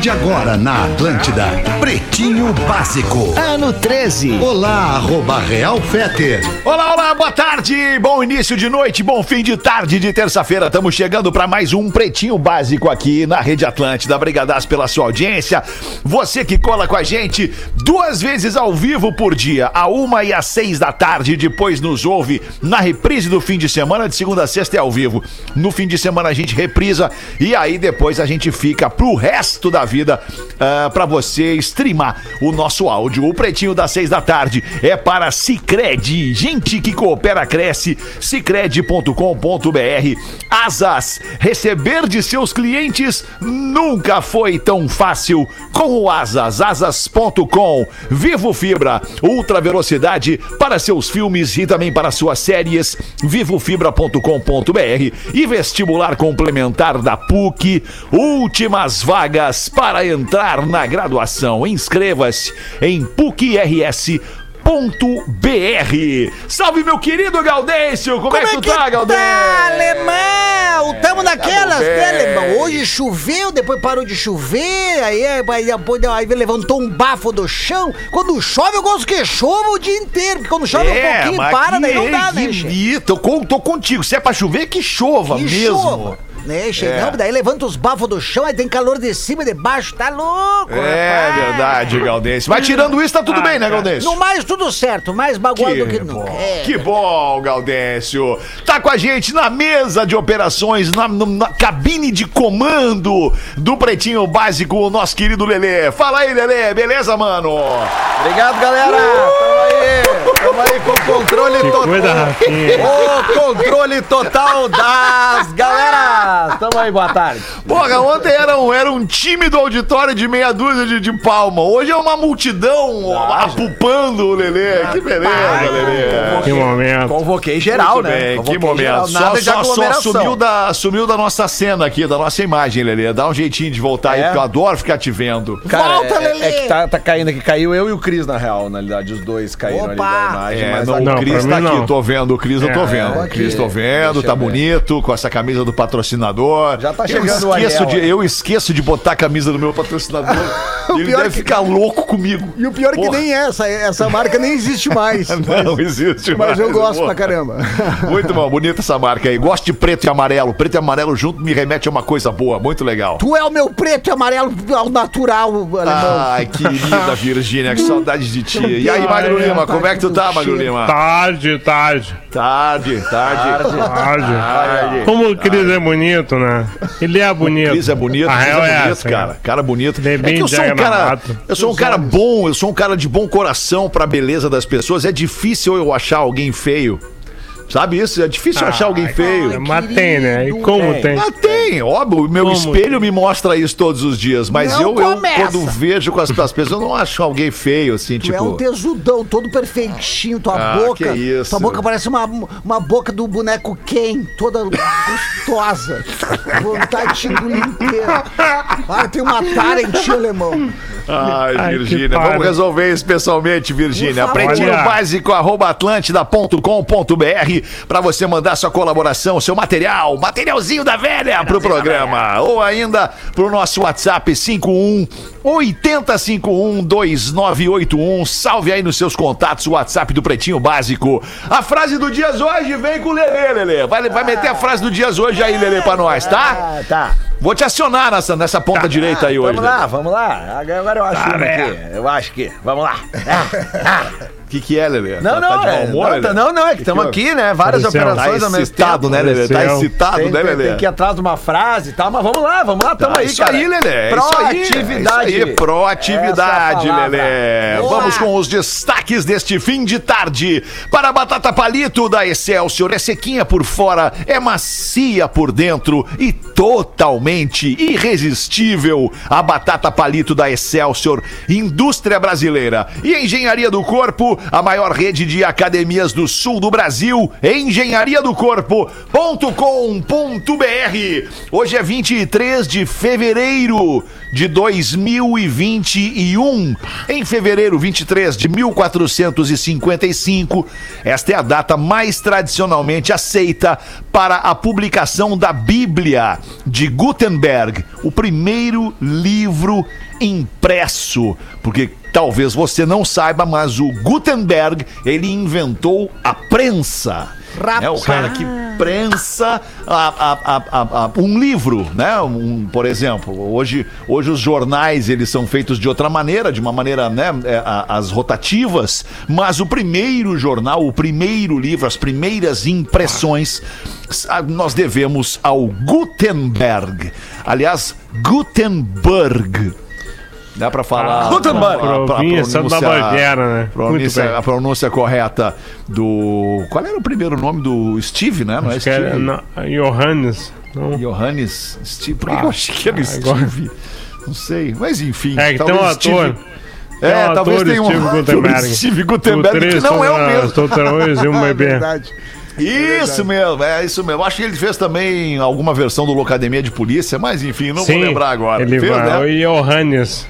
de agora na Atlântida. Pretinho Básico. Ano 13. Olá, arroba Real Feter. Olá, olá, boa tarde, bom início de noite, bom fim de tarde de terça-feira. Estamos chegando para mais um Pretinho Básico aqui na Rede Atlântida. Obrigadas pela sua audiência. Você que cola com a gente duas vezes ao vivo por dia, a uma e às seis da tarde. Depois nos ouve na reprise do fim de semana, de segunda a sexta é ao vivo. No fim de semana a gente reprisa e aí depois a gente fica pro resto da vida uh, para você streamar o nosso áudio. O Pretinho das seis da tarde é para Cicred. Gente que coopera, cresce. Cicred.com.br. Asas. Receber de seus clientes nunca foi tão fácil com o Asas. Asas.com. Vivo Fibra. Ultra velocidade para seus filmes e também para suas séries. Vivofibra.com.br. E vestibular complementar da PUC. Últimas vagas para entrar na graduação. Inscreva-se em PUCRS br Salve, meu querido Gaudêncio! Como, é que tu tá, Gaudêncio? Tá, alemão! Tamo naquelas, bem. né, alemão? Hoje choveu, depois parou de chover, aí, aí, depois, aí levantou um bafo do chão. Quando chove, eu gosto que chova o dia inteiro, porque quando chove um pouquinho, para, que- daí não dá, né, que- che? Ih, tô, tô contigo. Se é pra chover, que chova Que mesmo. chova. Né, che? É. Daí levanta os bafos do chão, aí tem calor de cima e de baixo, tá louco, É rapaz. verdade, Gaudêncio. Mas tirando isso, tá tudo bem, né, Gaudêncio? No mais, tudo certo, mais bagual do que Que nunca. bom, É. que bom, Gaudêncio. Tá com a gente na mesa de operações, na, no- na cabine de comando do Pretinho Básico, o nosso querido Lelê. Fala aí, Lelê, beleza, mano? Obrigado, galera. Tamo aí. Tamo aí com o controle total. Cuida. O controle total das galera. Tamo aí, boa tarde. Porra, ontem era um, era um time do auditório de meia dúzia de, de palma. Hoje é uma multidão apupando o Lelê. Que beleza, Lelê. Que momento. Convoquei geral, Muito né? bem, Convoquei que momento. geral, Só, só, só sumiu, da, sumiu da nossa cena aqui, da nossa imagem, Lelê. Dá um jeitinho de voltar aí, É? porque eu adoro ficar te vendo. Cara, Volta, é, Lelê. é que tá, tá caindo aqui. Caiu eu e o Cris, na real, na realidade. Os dois caíram ali Opa. da imagem. É, mas não, aí- Não, o Cris tá aqui, não. tô vendo, o Cris eu tô É, vendo. é, o Cris tô vendo, tá bonito, com essa camisa do patrocinador. Já tá eu chegando o esqueço Ariel, de. Eu esqueço de botar a camisa do meu patrocinador. ele pior deve que- ficar louco comigo. E o pior é que nem essa, essa marca nem existe mais. Não existe Mas eu mais, gosto porra. pra caramba. Muito bom, bonita essa marca aí. Gosto de preto e amarelo. Preto e amarelo junto me remete a uma coisa boa, muito legal. Tu é o meu preto e amarelo ao natural, alemão. Ai, querida Virgínia, que saudade de ti. E aí, Magro ai, Lima, como é que tu tá, cheiro. Magro Lima? Tarde, tarde, Tarde, tarde. tarde. Tarde. Como o Cris é bonito, né? Ele é bonito. Cris é bonito, A Cris é é bonito, essa, cara. Cara bonito. É É bem que eu sou um cara, eu sou um cara bom, eu sou um cara de bom coração pra beleza das pessoas. É difícil eu achar alguém feio. Sabe isso? É difícil achar alguém feio. Mas tem, né? E como tem? Ah, tem, óbvio. O meu Como espelho me mostra isso todos os dias. Mas Não eu, eu, quando vejo com as, as pessoas, eu não acho alguém feio, assim, Tu tipo. é um tesudão, todo perfeitinho, tua Ah, boca. que isso. Tua boca parece uma, uma boca do boneco Ken, toda gostosa. Vontade de engolir inteira. Ah, tem uma tara em ti, alemão. Ai, Ai, Virgínia, vamos resolver isso pessoalmente, Virgínia. Olha. básico, arroba atlântida.com.br pra você mandar sua colaboração, seu material, materialzinho da velha pro programa. Ou ainda pro nosso WhatsApp 51 8051 2981. Salve aí nos seus contatos o WhatsApp do Pretinho Básico. A frase do Dias hoje vem com o Lelê, Lelê. Vai, vai meter a frase do Dias hoje aí, Lelê, pra nós, tá? Ah, tá. Vou te acionar nessa, nessa ponta direita aí hoje. Vamos lá, vamos lá. Agora eu acho Tá, né? aqui. Eu acho que. Vamos lá. O que, que é, Lelê? Não, Tá- não, tá é, humor, não, tá- não, não, é que estamos houve? aqui, né? Várias Pareceu. Tá operações ao mesmo excitado, tempo. né, Lelê? Tá excitado, Tem, né, Lelê? tem que ir atrás de uma frase e tal, mas vamos lá, vamos lá, tamo Tá, aí, isso cara. aí, Lelê. é Proatividade. é Isso aí, proatividade, é. Lelê. Boa. Vamos com os destaques deste fim de tarde. Para a batata palito da Excelsior, é sequinha por fora, é macia por dentro e totalmente irresistível. A batata palito da Excelsior, indústria brasileira e engenharia do corpo, a maior rede de academias do sul do Brasil, engenharia do corpo.com.br. Hoje é 23 de fevereiro de 2021. Em fevereiro 23 de 1455, esta é a data mais tradicionalmente aceita para a publicação da Bíblia de Gutenberg, o primeiro livro impresso, porque talvez você não saiba, mas o Gutenberg, ele inventou a prensa. Rapaz. É o cara que prensa a- a- a- um livro, né? Um, por exemplo, hoje, hoje os jornais eles são feitos de outra maneira, de uma maneira, né? é, as rotativas, mas o primeiro jornal, o primeiro livro, as primeiras impressões, nós devemos ao Gutenberg. Aliás, Gutenberg. Dá pra falar. Gutenberg. a- a- a Província da pronúncia- Baviera, né? Pronúncia- a pronúncia correta do. Qual era o primeiro nome do Steve, né? Não é que era Steve? na- Johannes. Não. Johannes Steve. Por que eu achei que era agora- Steve? Não sei. Mas enfim. É que tem um ator. É, um talvez tenha um Steve Gutenberg. Steve Gutenberg, que não é o mesmo. Estou três e um bebê. Verdade. Isso mesmo, é isso mesmo. Acho que ele fez também alguma versão do Locademia de Polícia, mas enfim, não vou lembrar agora. Ele Fez, vai. né? O Johannes.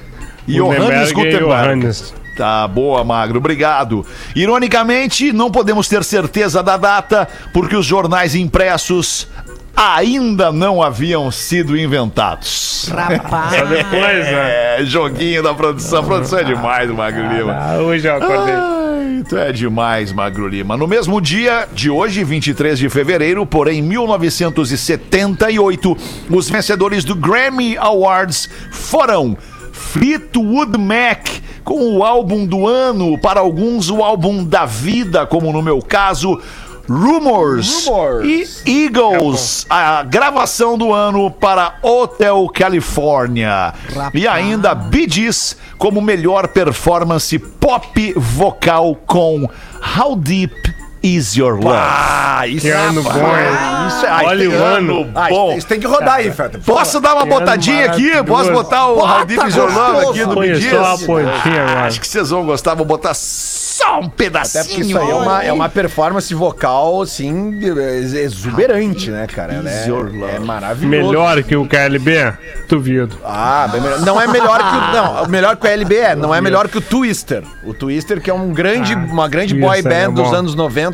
Johannes Gutenberg. Johannes. Tá boa, Magro, obrigado. Ironicamente, não podemos ter certeza da data, porque os jornais impressos ainda não haviam sido inventados. Rapaz. Só depois, né? É, joguinho da produção. A produção é demais, Magro Lima. Ah, hoje eu acordei. Ai, tu é demais, Magro Lima. No mesmo dia de hoje, 23 de fevereiro, porém 1978, os vencedores do Grammy Awards foram Fleetwood Mac com o álbum do ano, para alguns o álbum da vida, como no meu caso, Rumors, Rumors. e Eagles, a gravação do ano para Hotel California. E ainda Bee Gees como melhor performance pop vocal com How Deep Is Your Love. Ah, isso Que ano bom, hein? Isso é. Olha o ano. Ah, bom. isso, tem que rodar aí, Feta. Posso dar uma botadinha aqui? Posso botar o Deep Is Your Love aqui do agora. Acho que vocês vão gostar. Vou botar só um pedacinho. Até porque isso aí é uma, é uma performance vocal, assim, ex- exuberante, né, cara? Ela é, Your love. é maravilhoso. Melhor que o KLB? Duvido. Ah, bem melhor. Não é melhor que o. Não, melhor que o LB é, não é melhor que o Twister. O Twister, que é um grande, uma grande boy é band dos anos 90,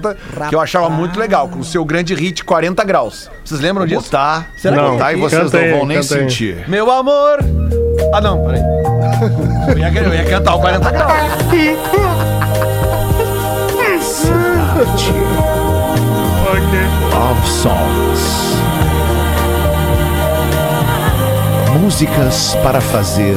que eu achava muito legal, com o seu grande hit 40 graus. Vocês lembram Vou disso? botar. Será que- Vou botar e vocês Canta não aí, vão nem aí. sentir. Meu amor. Ah, não, peraí. Eu ia, eu ia cantar o 40 graus. Love Songs. Músicas para fazer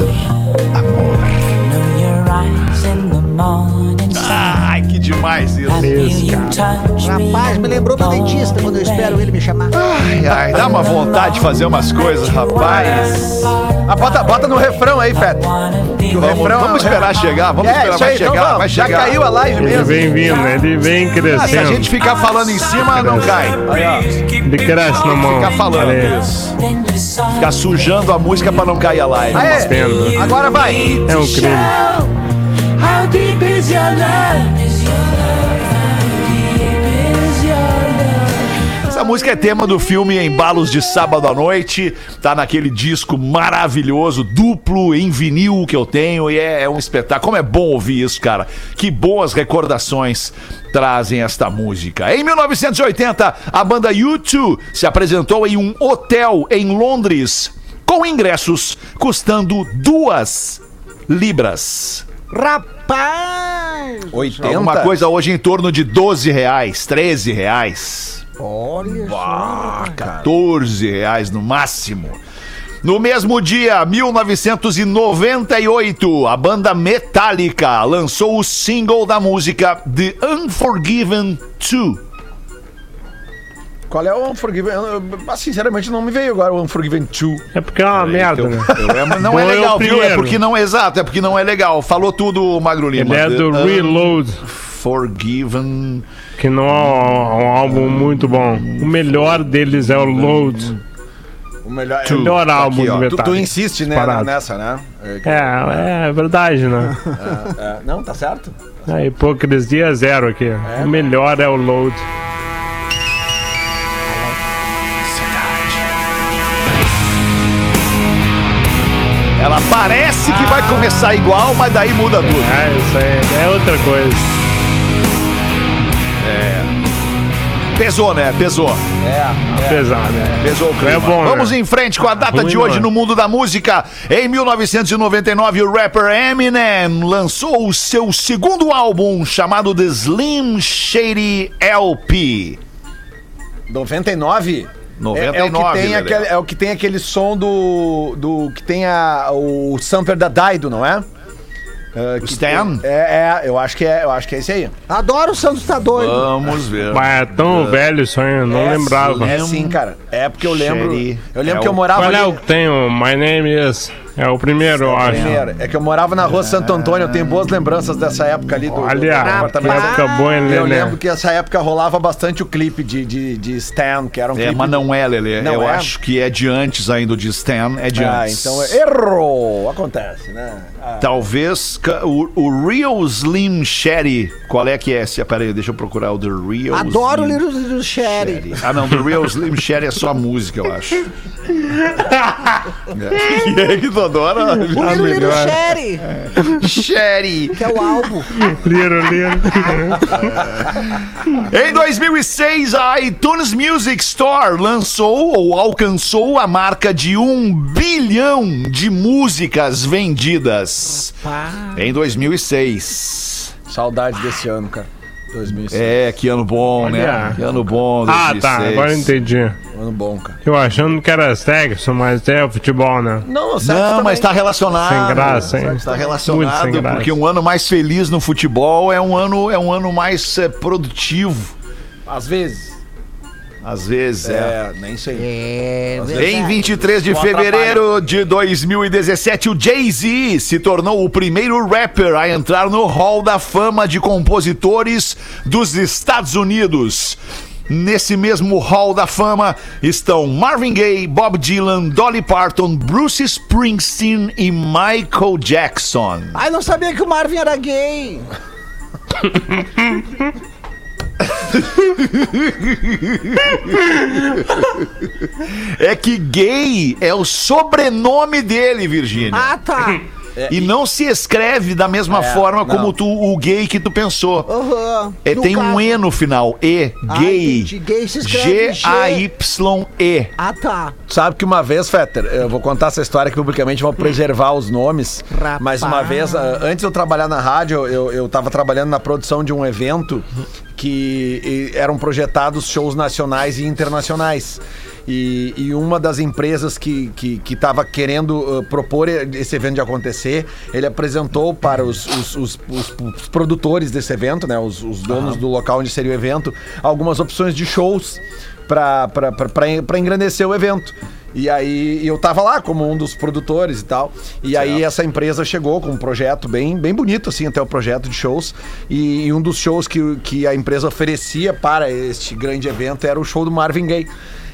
Ai, que demais isso. Feel you touch me Rapaz, me lembrou do dentista quando eu espero ele me chamar. Ai, ai, dá uma vontade de fazer umas coisas, rapaz. Ah, bota, bota no refrão aí, Feta. Que o Vamos, refrão vamos esperar chegar, vamos É, esperar, vai aí, então chegar, vamos. vai Já chegar. caiu a live Ele mesmo. vem vindo, ele vem Ah, se a crescendo. gente ficar falando em cima, não cai. Ele cresce na mão. Ficar falando isso. Ficar sujando a música pra não cair a live. Aê, agora vai. É um crime. Deep is your love? Essa música é tema do filme Embalos de Sábado à Noite. Tá naquele disco maravilhoso, duplo, em vinil que eu tenho. E é, é um espetáculo. Como é bom ouvir isso, cara. Que boas recordações trazem esta música. Em 1980, a banda U2 se apresentou em um hotel em Londres, com ingressos custando duas libras. Rapaz! 80. Alguma coisa hoje em torno de 12 reais, 13 reais. Olha Ah, 14 reais no máximo. No mesmo dia, 1998, a banda Metallica lançou o single da música The Unforgiven 2. Qual é o Unforgiven? Ah, sinceramente, não me veio agora o Unforgiven 2. É porque é uma merda, né? É, mas não Bom é é o legal, viu? É porque não é exato, é porque não é legal. Falou tudo, Magro Lima. Ele é do The Reload, Unforgiven. que não é um, um álbum muito bom. O melhor deles é o Load. O melhor, O melhor álbum aqui, do Tu, Metallica. tu insiste né, nessa, né? É, é verdade, né? É, não, tá certo? A hipocrisia é zero aqui. O melhor é o load. Parece que vai começar igual, mas daí muda tudo. É, isso aí é outra coisa. Pesou, né? Pesou. Pesado, né? Pesou o clima. É bom, Vamos né? em frente com a data Ruim de hoje é. no mundo da música. Em 1999, o rapper Eminem lançou o seu segundo álbum chamado The Slim Shady LP. 99? É, é o que 99, tem aquele, é o que tem aquele som do. do que tem a, o Sampler da Daido, não é? É, O que Stan? É, é, eu acho que é, eu acho que é esse aí. Adoro o Santos tá doido. Vamos ver. Mas é tão velho isso aí, eu não é, lembrava. É sim, cara. É porque eu lembro. Shady Eu lembro é que eu o- morava Qual é ali- o que tem o My Name Is? É o primeiro, eu acho. Primeiro, é que eu morava na rua Santo Antônio, eu tenho boas lembranças dessa época ali do, Olha, que época boa, hein, Eu lembro que essa época rolava bastante o clipe de, de, de Stan, que era um É, clipe. mas não é, Lelê. Não Eu é? acho que é de antes ainda, o de Stan é de Ah, antes. então é- errou! Acontece, né? Ah, Talvez o, o Real Slim Shady. Qual é que é esse? Pera aí, deixa eu procurar o The Real Adoro o Slim Little, Little Sherry. Shady. Ah, não, The Real Slim Shady é só a música, eu acho. é. E aí, tu adora? O Little, Little. Sherry, Shady. que é o álbum. Liro, liro. Em 2006, a iTunes Music Store lançou ou alcançou a marca de um bilhão de músicas vendidas. Em 2006. saudade desse ano, cara. 2006. É, que ano bom, né? Olha. Que ano bom, Ah, 2006. tá, agora eu entendi. Ano bom, cara. Eu achando que era sexo, mas é o futebol, né? Não, Não, mas tá relacionado. Sem graça, hein? Está Muito relacionado, sem graça. porque um ano mais feliz no futebol é um ano, é um ano mais eh, produtivo. Às vezes. Às vezes, é. É, nem sei. É, Em verdade. 23 de fevereiro de 2017, o Jay-Z se tornou o primeiro rapper a entrar no Hall da Fama de Compositores dos Estados Unidos. Nesse mesmo Hall da Fama estão Marvin Gaye, Bob Dylan, Dolly Parton, Bruce Springsteen e Michael Jackson. Ai, não sabia que o Marvin era gay. É que gay é o sobrenome dele, Virgínia. Ah, tá. E não se escreve da mesma É, forma não. como tu, o gay que tu pensou. Aham. É, No tem um caso- E no final. E. Ah, Gay. entendi. Gay se escreve G-A-Y-E. Ah, tá. Sabe que uma vez, Fetter, eu vou contar essa história aqui publicamente, vou preservar os nomes. Rapaz. Mas uma vez, ah, antes de eu trabalhar na rádio, eu, eu tava trabalhando na produção de um evento que eram projetados shows nacionais e internacionais. E, e uma das empresas que que que estava querendo ah, propor esse evento de acontecer, ele apresentou para os, os, os- os- produtores desse evento, né, os, os donos do local onde seria o evento, algumas opções de shows pra engrandecer o evento. E aí eu tava lá como um dos produtores e tal. E aí essa empresa chegou com um projeto bem, bem bonito, assim, até o projeto de shows. E, e um dos shows que, que a empresa oferecia para este grande evento era o show do Marvin Gaye.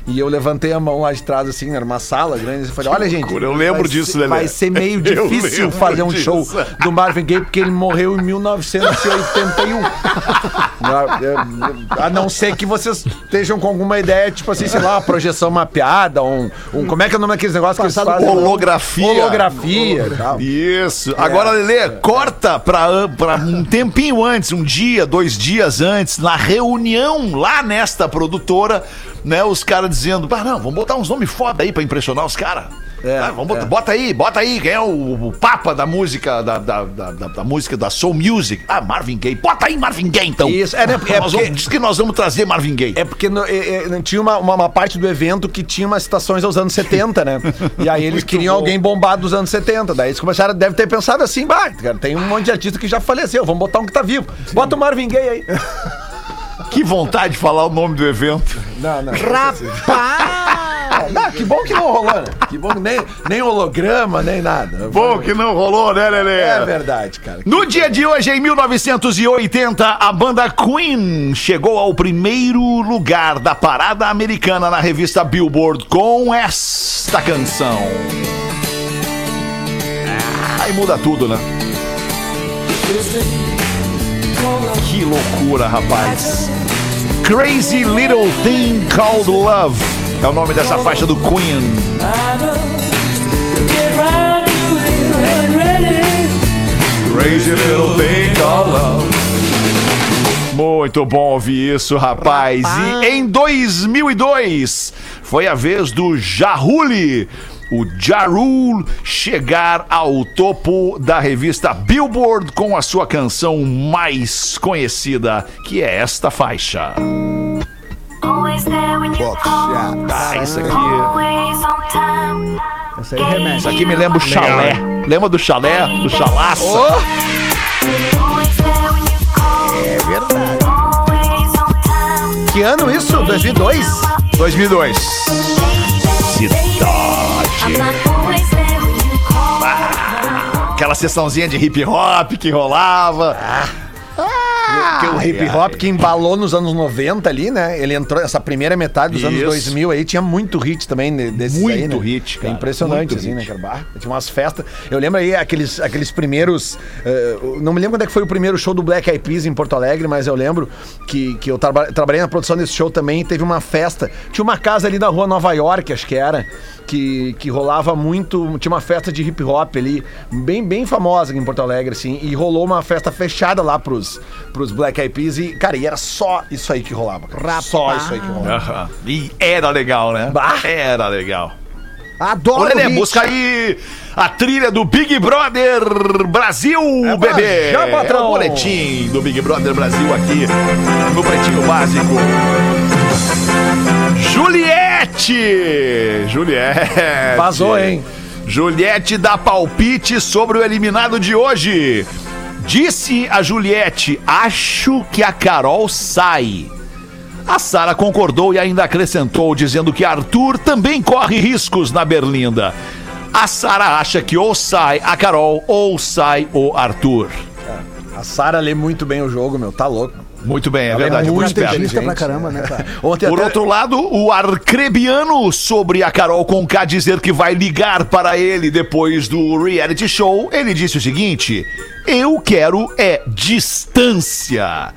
E eu levantei a mão lá de trás, assim, era uma sala grande, e falei, olha, gente. eu lembro disso, ser- Lelê. Vai ser meio difícil fazer um disso. show do Marvin Gaye, porque ele morreu em 1981. A não ser que vocês estejam com alguma ideia, tipo assim, sei lá, uma projeção mapeada, um, um- como é que é o nome daqueles negócios que eles fazem? Holografia. Holografia e tal. Isso. Agora, Lelê, corta pra, pra um tempinho antes, um dia, dois dias antes, na reunião lá nesta produtora, né? Os caras dizendo, ah, não, vamos botar uns nomes foda aí pra impressionar os caras. É, Ah, vamos botar, é. Bota aí, bota aí, quem é o, o papa da música, da, da, da, da- música da Soul Music? Ah, Marvin Gaye. Bota aí Marvin Gaye, então. Isso, é, né, é porque- vamos- diz que nós vamos trazer Marvin Gaye. É porque no- é, é, tinha uma, uma, uma parte do evento que tinha umas citações aos anos 70, né? E aí eles queriam alguém bombado dos anos 70. Daí eles começaram, deve ter pensado assim, bah, cara, tem um monte de artista que já faleceu, vamos botar um que tá vivo. Bota o Marvin Gaye aí. Que vontade de falar o nome do evento. Não, não. Rapaz! Não, que bom que não rolou, né? Que bom que nem, nem holograma, nem nada. Bom que não rolou, né, Lelê? É verdade, cara. No dia de hoje, em 1980, a banda Queen chegou ao primeiro lugar da parada americana na revista Billboard com esta canção. Aí muda tudo, né? Que loucura, rapaz. Crazy Little Thing Called Love é o nome dessa faixa do Queen. Crazy Little Thing Called Love. Muito bom ouvir isso, rapaz. E em 2002 foi a vez do Jaruli, o Jarul, chegar ao topo da revista Billboard com a sua canção mais conhecida, que é esta faixa. Ah, isso aqui. Essa aí remete. Isso aqui me lembra o chalé. Lembra do chalé? Do chalaça? Call. É verdade. Que ano isso? 2002? 2002. I'm not always there when you call. Aquela sessãozinha de hip hop que rolava. Porque o hip hop que embalou nos anos 90 ali, né? Ele entrou essa primeira metade dos anos Isso. 2000 aí, tinha muito hit também desses Muito aí, né? hit, cara. É impressionante, Muito assim, né, hit. cara? Bah, Tinha umas festas. Eu lembro aí aqueles, aqueles primeiros. eh, não me lembro quando é que foi o primeiro show do Black Eyed Peas em Porto Alegre, mas eu lembro que, que eu traba- trabalhei na produção desse show também. e Teve uma festa. Tinha uma casa ali da rua Nova York, acho que era. Que, que rolava muito. Tinha uma festa de hip hop ali, bem, bem famosa aqui em Porto Alegre, assim. E rolou uma festa fechada lá pros, pros Black Eyed Peas. E, cara, e era só isso aí que rolava. Cara. Só isso aí que rolava. E era legal, né? Bah. Era legal. Adoro Lelê, hit. busca aí a trilha do Big Brother Brasil, É bebê. já, patrão. É o boletim do Big Brother Brasil aqui no Pretinho Básico. Juliette! Juliette! Vazou, hein? Juliette dá palpite sobre o eliminado de hoje. Disse a Juliette: Acho que a Carol sai. A Sara concordou e ainda acrescentou, dizendo que Arthur também corre riscos na Berlinda. A Sara acha que ou sai a Carol ou sai o Arthur. A Sara lê muito bem o jogo, meu. Tá louco. Muito bem, é Ela é verdade. muito muito esperto. Estrategista pra caramba, né, cara? Ontem Por até- outro lado, o arcrebiano sobre a Carol Conká dizer que vai ligar para ele depois do reality show, ele disse o seguinte: Eu quero é distância.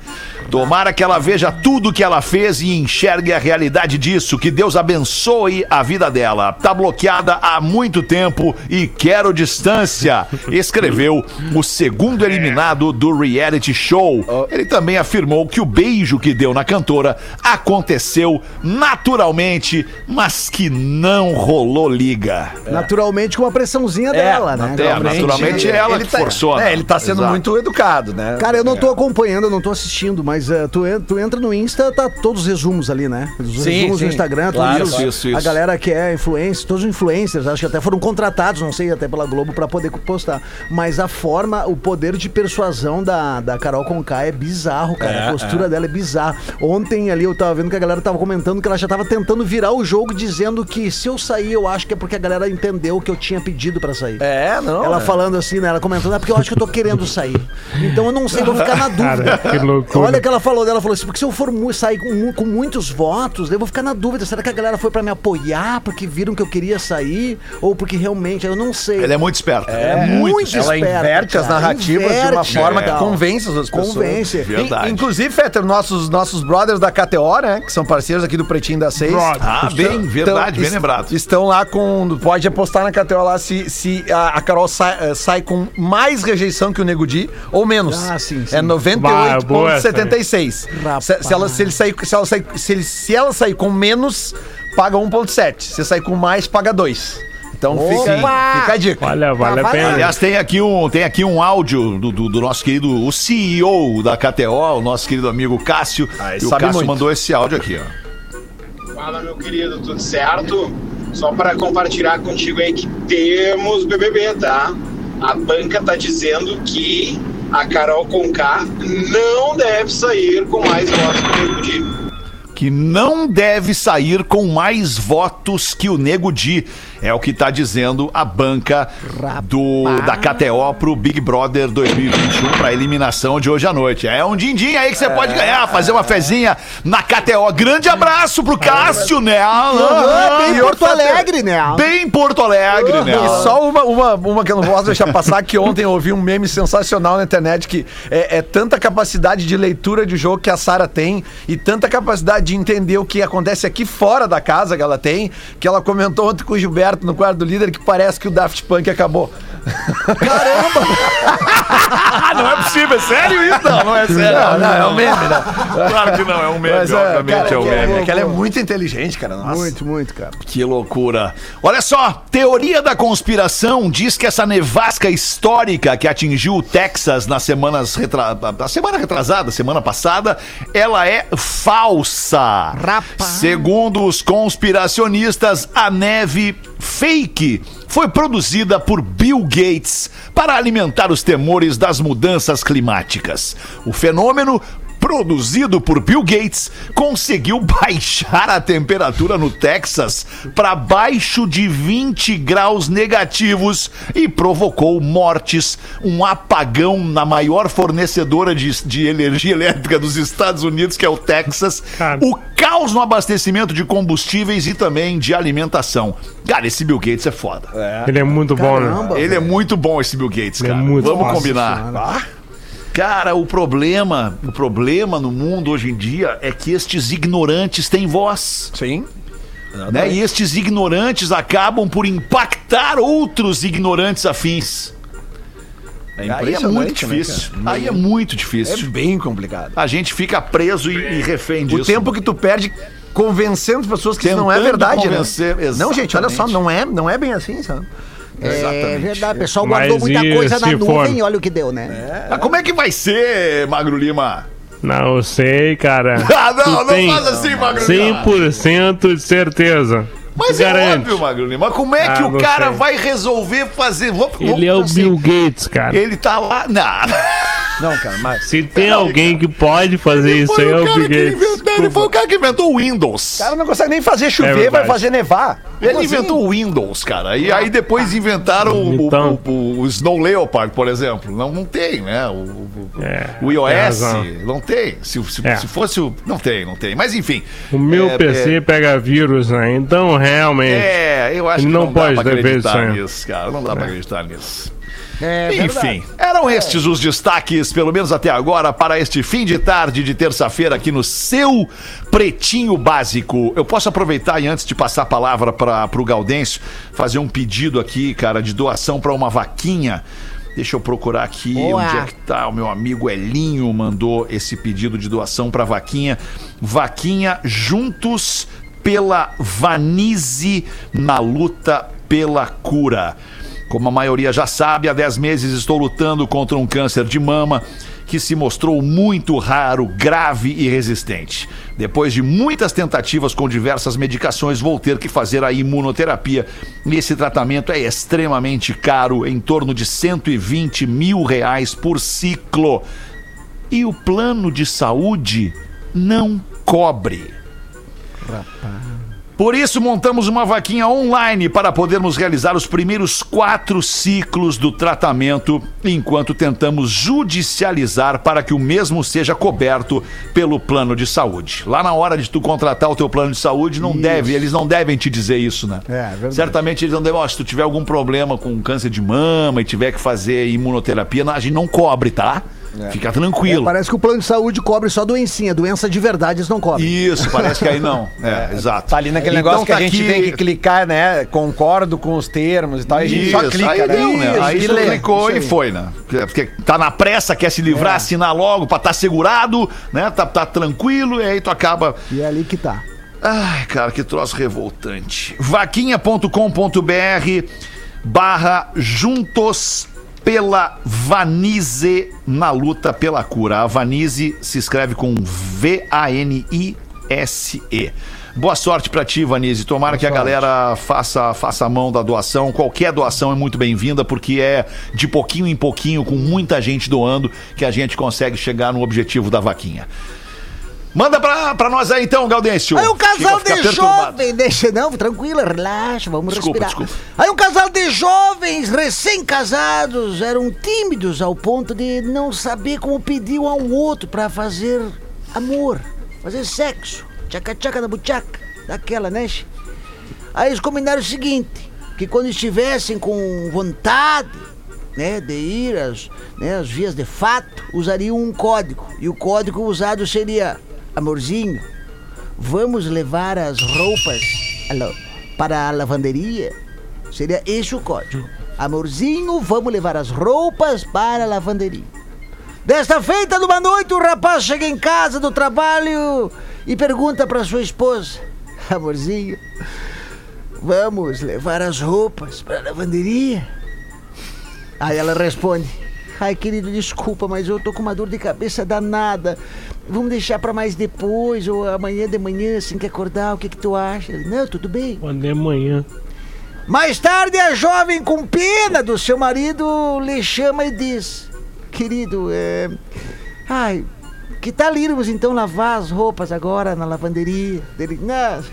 Tomara que ela veja tudo que ela fez e enxergue a realidade disso. Que Deus abençoe a vida dela. Tá bloqueada há muito tempo e quero distância. Escreveu o segundo eliminado do reality show. Ele também afirmou que o beijo que deu na cantora aconteceu naturalmente, mas que não rolou liga. Naturalmente com uma pressãozinha dela, né? É, naturalmente é ela que tá, forçou, É, né? ele tá sendo Exato. muito educado, né? Cara, eu não tô acompanhando, eu não tô assistindo, mas eh, tu, en- tu entra no Insta, tá todos os resumos ali, né? Os Sim, resumos sim. no Instagram, Claro, claro. Isso, isso, a isso. galera que é influencer, todos os influencers, acho que até foram contratados, não sei, até pela Globo pra poder postar. Mas a forma, o poder de persuasão da, da Carol Conká é bizarro, cara. É, a postura dela é bizarra. Ontem ali eu tava vendo que a galera tava comentando que ela já tava tentando virar o jogo dizendo que se eu sair, eu acho que é porque a galera entendeu que eu tinha pedido pra sair. É, não. Ela é. falando assim, né? Ela comentando, é porque eu acho que eu tô querendo sair. Então eu não sei, vou ficar na dúvida. Cara, que loucura. Olha que ela falou dela, falou assim, porque se eu for sair com, com muitos votos, eu vou ficar na dúvida, será que a galera foi pra me apoiar porque viram que eu queria sair? Ou porque realmente, eu não sei. Ele é muito esperto. É muito Ela esperta, inverte as narrativas de uma Inverte, forma que cara. convence as outras pessoas. Convence. Verdade. In- Inclusive, Fetter, nossos, nossos brothers da KTO, né? Que são parceiros aqui do Pretinho da Seis. Ah, bem, verdade, bem es- lembrado. Estão lá com. Pode apostar na KTO lá se, se a, a Carol sai, eh, sai com mais rejeição que o Nego Di ou menos. Ah, sim, sim. É Bah, boa essa 98,76. Rapaz. Se, se ela, se, ele sair, se, ela sair, se, ele, se ela sair com menos, paga 1,7. Se sair com mais, paga 2. Então fica, fica a dica. Olha, vale a vai pena. Aliás, tem aqui um, tem aqui um áudio do, do- do nosso querido, o CEO da KTO, o nosso querido amigo Cássio. Ah, e o Cássio muito. mandou esse áudio aqui, ó. Fala, meu querido, tudo certo? Só para compartilhar contigo aí que temos BBB, tá? A banca tá dizendo que a Carol Conká não deve sair com mais votos que o Nego Di. que não deve sair com mais votos que o Nego Di. É o que tá dizendo a banca do, da KTO pro Big Brother 2021 pra eliminação de hoje à noite. É um din-din aí que você pode ganhar, fazer uma fezinha na KTO. Grande abraço pro Cássio, né? Ah, bem e Porto Alegre, né? Bem Porto Alegre, né? E só uma, uma, uma que eu não posso deixar passar, que ontem eu ouvi um meme sensacional na internet, que é, é tanta capacidade de leitura de jogo que a Sara tem e tanta capacidade de entender o que acontece aqui fora da casa que ela tem, que ela comentou ontem com o Gilberto no quarto do líder que parece que o Daft Punk acabou. Ah, não é possível, é sério isso? Não, não é sério. Não, não, é um meme, né? Claro que não, é um meme, Mas, é, obviamente cara, é um que meme. É que ela é muito inteligente, cara. Nossa. Muito, muito, cara. Que loucura. Olha só, teoria da conspiração diz que essa nevasca histórica que atingiu o Texas nas semanas retra... a semana retrasada, semana passada, ela é falsa. Rapaz. Segundo os conspiracionistas, a neve fake foi produzida por Bill Gates para alimentar os temores das mudanças climáticas. O fenômeno produzido por Bill Gates, conseguiu baixar a temperatura no Texas para baixo de 20 graus negativos e provocou mortes, um apagão na maior fornecedora de, de energia elétrica dos Estados Unidos, que é o Texas, Cara. o caos no abastecimento de combustíveis e também de alimentação. Cara, esse Bill Gates é foda. Ele é muito bom, né? Caramba. Ele é muito bom, esse Bill Gates, é cara. muito Vamos bom. combinar. Cara, o problema, o problema no mundo hoje em dia é que estes ignorantes têm voz, Sim. né? E estes ignorantes acabam por impactar outros ignorantes afins. Aí é muito né, difícil. cara? Aí é muito É difícil. bem complicado. A gente fica preso e, e refém disso. O tempo que tu perde convencendo as pessoas que isso não é verdade, né? Não, gente, olha só, exatamente. não é, não é bem assim, sabe? É Exatamente. verdade, o pessoal Mas guardou muita e coisa na for? nuvem e olha o que deu, né? Mas como é que vai ser, Magro Lima? Não sei, cara. Ah, não, Tu não faz assim, Magro Lima. 100% de certeza. Mas é garante. óbvio, Magro Lima. Como é que Ah, o não cara sei. vai resolver fazer? Vamos, Ele é o vamos Bill assim, Gates, cara. Ele tá lá. Não. Não, cara, mas. Se tem alguém que pode fazer isso aí, é o Bill Gates. inventou. Ele foi o cara que inventou o Windows. O cara não consegue nem fazer chover, verdade. vai fazer nevar. Ele Como assim? inventou o Windows, cara. E aí depois inventaram o, o- Então. o- o Snow Leopard, por exemplo. Não, não tem, né? O, o- É, o iOS não tem. Se, se- É. se fosse o. Não tem, não tem. Mas enfim. O meu É, PC pega vírus, né? Então, realmente. É, eu acho Ele que não não, dá pode pra ter feito acreditar isso aí. nisso, cara. Não dá pra acreditar nisso. É Enfim, eram estes os destaques, pelo menos até agora, para este fim de tarde de terça-feira aqui no seu Pretinho Básico. Eu posso aproveitar e antes de passar a palavra para o Gaudêncio, fazer um pedido aqui, cara, de doação para uma vaquinha. Deixa eu procurar aqui Boa. onde é que tá. O meu amigo Elinho mandou esse pedido de doação para vaquinha. Vaquinha juntos pela Vanize na luta pela cura. Como a maioria já sabe, há 10 meses estou lutando contra um câncer de mama que se mostrou muito raro, grave e resistente. Depois de muitas tentativas com diversas medicações, vou ter que fazer a imunoterapia. E esse tratamento é extremamente caro, em torno de 120 mil reais por ciclo. E o plano de saúde não cobre. Por isso, montamos uma vaquinha online para podermos realizar os primeiros quatro ciclos do tratamento, enquanto tentamos judicializar para que o mesmo seja coberto pelo plano de saúde. Lá na hora de tu contratar o teu plano de saúde, não deve, eles não devem te dizer isso, né? É, verdade. Certamente eles não devem, ó, se tu tiver algum problema com câncer de mama e tiver que fazer imunoterapia, a gente não cobre, tá? Fica tranquilo. Parece que o plano de saúde cobre só doencinha, doença de verdade eles não cobrem. Isso, parece que aí não. É, exato. Tá ali naquele Então negócio que tá a gente aqui- tem que clicar, né? Concordo com os termos e tal. E a gente só Isso, clica, aí né? deu, né? Isso, Aí clicou Isso e foi, né? Porque tá na pressa, quer se livrar, assinar logo pra estar segurado, né? Tá, tá tranquilo e aí tu acaba. E é ali que tá. Ai, cara, que troço revoltante. Vaquinha.com.br barra juntos pela Vanize na luta pela cura. A Vanize se escreve com V-A-N-I-S-E. Boa sorte pra ti, Vanise. Tomara que a galera faça, faça a mão da doação. Qualquer doação é muito bem-vinda, porque é de pouquinho em pouquinho, com muita gente doando, que a gente consegue chegar no objetivo da vaquinha. Manda pra, pra nós aí então, Gaudêncio. Aí um casal de jovens, deixa não, tranquila, relaxa, vamos Desculpa, respirar. desculpa. Aí um casal de jovens recém-casados eram tímidos ao ponto de não saber como pedir um ao outro pra fazer amor, fazer sexo, tchaca-tchaca na buchaca, daquela, né? Aí eles combinaram o seguinte, que quando estivessem com vontade, né, de ir às, né, às vias de fato, usariam um código. E o código usado seria, amorzinho, vamos levar as roupas para a lavanderia? Seria esse o código. Amorzinho, vamos levar as roupas para a lavanderia. Desta feita, numa noite, o rapaz chega em casa do trabalho e pergunta para sua esposa: Amorzinho, vamos levar as roupas para a lavanderia? Aí ela responde: Ai, querido, desculpa, mas eu tô com uma dor de cabeça danada. Vamos deixar pra mais depois, ou amanhã de manhã, assim que acordar, o que que tu acha? Ele, Não, tudo bem. Quando é manhã. Mais tarde, a jovem, com pena do seu marido, lhe chama e diz: Querido, é. Ai, que tal irmos então lavar as roupas agora na lavanderia? Dele, não.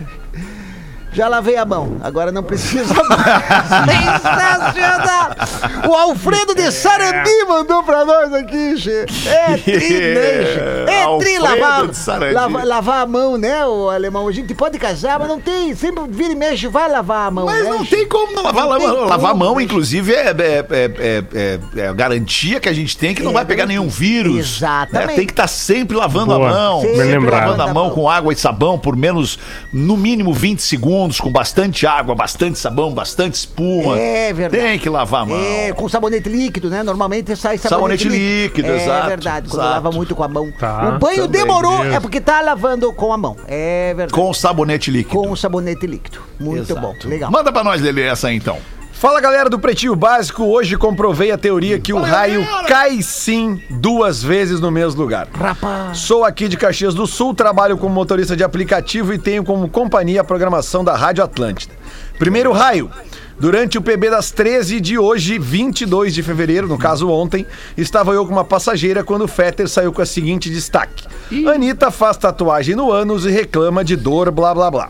Já lavei a mão, agora não precisa mais. Sensacional! O Alfredo de Sarandi mandou pra nós aqui, che. É tri, né, che? É tri lavar, lavar, lavar a mão, né, o alemão? A gente pode casar, mas não tem. Sempre vira e mexe, vai lavar a mão. Mas né, não tem como não lavar a Não mão. Lavar a como, mão, né? inclusive, é, é, é, é- é garantia que a gente tem que não É vai pegar nenhum vírus. Exatamente. né? Tem que estar sempre lavando Boa. a mão. Sempre lembrado. lavando a mão com água e sabão por menos, no mínimo, 20 segundos, com bastante água, bastante sabão, bastante espuma. É verdade. Tem que lavar a mão. É, com sabonete líquido, né? Normalmente sai sabonete, Sabonete líquido, é, exato, É verdade, quando exato. lava muito com a mão. Tá, o banho demorou, Deus. é porque tá lavando com a mão. É verdade. Com sabonete líquido. Com sabonete líquido. Muito Exato. bom, legal. Manda pra nós, Lelê, essa aí, então. Fala galera do Pretinho Básico, hoje comprovei a teoria que o raio cai sim duas vezes no mesmo lugar. Rapaz. Sou aqui de Caxias do Sul, trabalho como motorista de aplicativo e tenho como companhia a programação da Rádio Atlântida. Primeiro raio. Durante o PB das 13 de hoje, 22 de fevereiro, no caso ontem, estava eu com uma passageira quando o Fetter saiu com a seguinte destaque. Anitta faz tatuagem no ânus e reclama de dor, blá blá blá.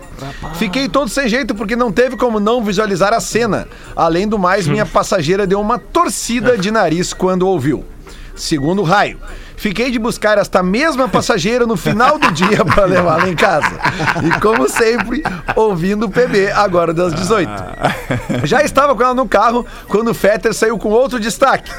Fiquei todo sem jeito porque não teve como não visualizar a cena. Além do mais, minha passageira deu uma torcida de nariz quando ouviu. Segundo raio. Fiquei de buscar esta mesma passageira no final do dia para levá-la em casa. E como sempre, ouvindo o PB agora das 18. Já estava com ela no carro quando o Fetter saiu com outro destaque.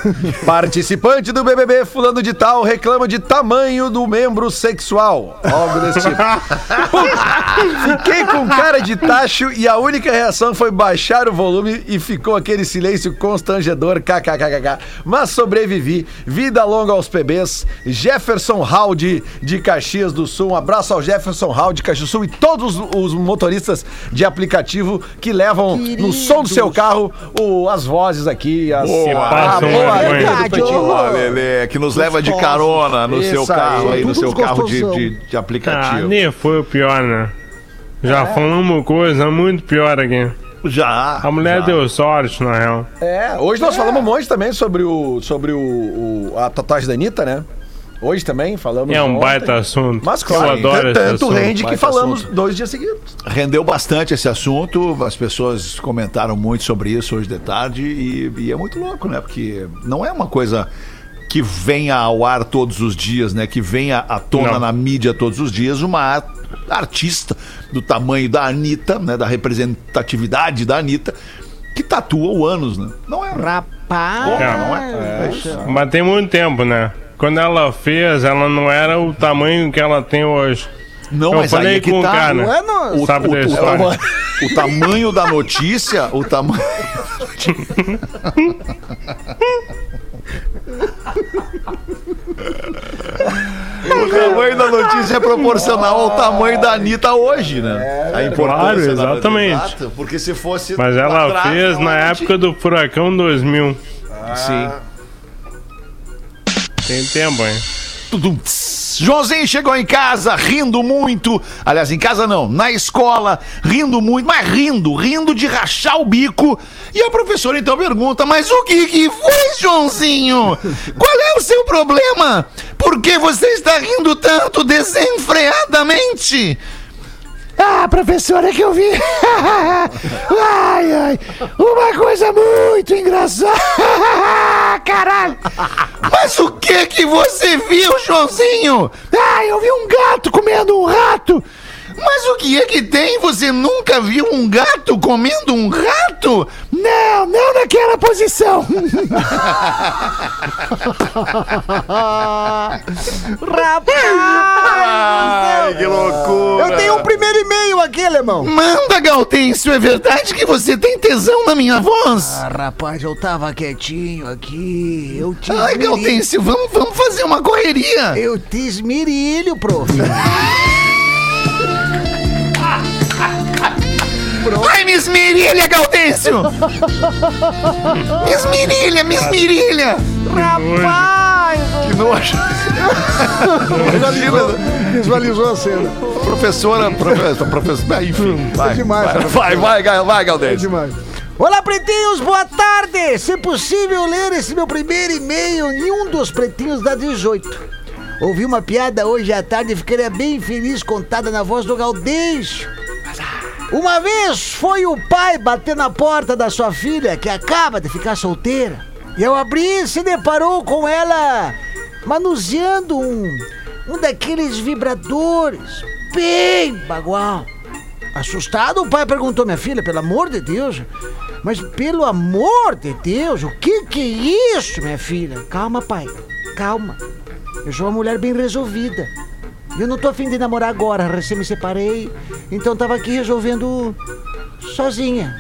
Participante do BBB fulano de tal reclama de tamanho do membro sexual. Algo desse tipo. Fiquei com cara de tacho e a única reação foi baixar o volume e ficou aquele silêncio constrangedor, kkkk. Mas sobrevivi. Vida longa aos PBs. Jefferson Haldi de Caxias do Sul. Um abraço ao Jefferson Haldi de Caxias do Sul e todos os motoristas de aplicativo que levam no som do seu carro o- as vozes aqui. As, Boa. Que a boa Verdade. Ah, Lelê, que nos leva de carona no Isso seu aí. carro aí, no seu carro de, de, de Ah, aplicativo. nem foi o pior, né? Já falamos coisa muito pior aqui. Já. A mulher já. deu sorte, na real. É, hoje nós falamos um monte também sobre o sobre o, o- a tatuagem da Anitta, né? Hoje também falamos. É um ontem. baita assunto. Mas claro, Eu adoro esse tanto assunto. rende que falamos assunto. dois dias seguidos. Rendeu bastante esse assunto, as pessoas comentaram muito sobre isso hoje de tarde e, e é muito louco, né? Porque não é uma coisa que venha ao ar todos os dias, né? Que venha à tona Não. na mídia todos os dias uma ar- artista do tamanho da Anitta, né? Da representatividade da Anitta, que tatua o ânus, né? Não é. Rapaz. Não é? É. Mas tem muito tempo, né? Quando ela fez, ela não era o tamanho que ela tem hoje. Não, Eu mas aí falei é que com o tá. cara. O ânus. O, Sabe o- da o- história. o- o tamanho da notícia, o tamanho. o tamanho da notícia é proporcional ao tamanho da Anitta hoje, né? A importância Claro, da- exatamente. Exato, porque se fosse. Mas ela atrás, fez não na época do Furacão 2000. Sim. Tem tempo, hein? Tudum. Joãozinho chegou em casa rindo muito. Aliás, em casa não, na escola, rindo muito, mas rindo, rindo de rachar o bico. E a professora então pergunta: Mas o que, que foi, Joãozinho? Qual é o seu problema? Por que você está rindo tanto desenfreadamente? Ah, professora, é que eu vi. ai, ai, uma coisa muito engraçada. Caralho. Mas o que que você viu, Joãozinho? Ah, eu vi um gato comendo um rato. Mas o que é que tem? Você nunca viu um gato comendo um rato? Não, não naquela posição. Rapaz! que loucura. Eu tenho um primeiro e-mail aqui, alemão. Manda, Gaudêncio, é verdade que você tem tesão na minha voz? Ah, rapaz, eu tava quietinho aqui. Eu te Ai, Gaudêncio, vamos, vamos fazer uma correria. Eu te esmerilho, prof. Ai, me esmerilha, Gaudêncio! Me esmerilha, me esmerilha! Rapaz! Que nojo! Imagina, Visualizou a cena. professora, professora, professora, enfim, vai, demais, vai, cara. vai, vai, vai, vai, Gaudêncio. demais. Olá, pretinhos, boa tarde! Se possível ler esse meu primeiro e-mail em um dos pretinhos da 18. Ouvi uma piada hoje à tarde e ficaria bem feliz contada na voz do Gaudêncio. Uma vez foi o pai bater na porta da sua filha, que acaba de ficar solteira. E ao abrir, se deparou com ela manuseando um, um daqueles vibradores bem bagual. Assustado, o pai perguntou: Minha filha, pelo amor de Deus, mas pelo amor de Deus, o que que é isso, minha filha? Calma, pai, calma. Eu sou uma mulher bem resolvida. Eu não tô afim de namorar agora, recém me separei, então tava aqui resolvendo sozinha.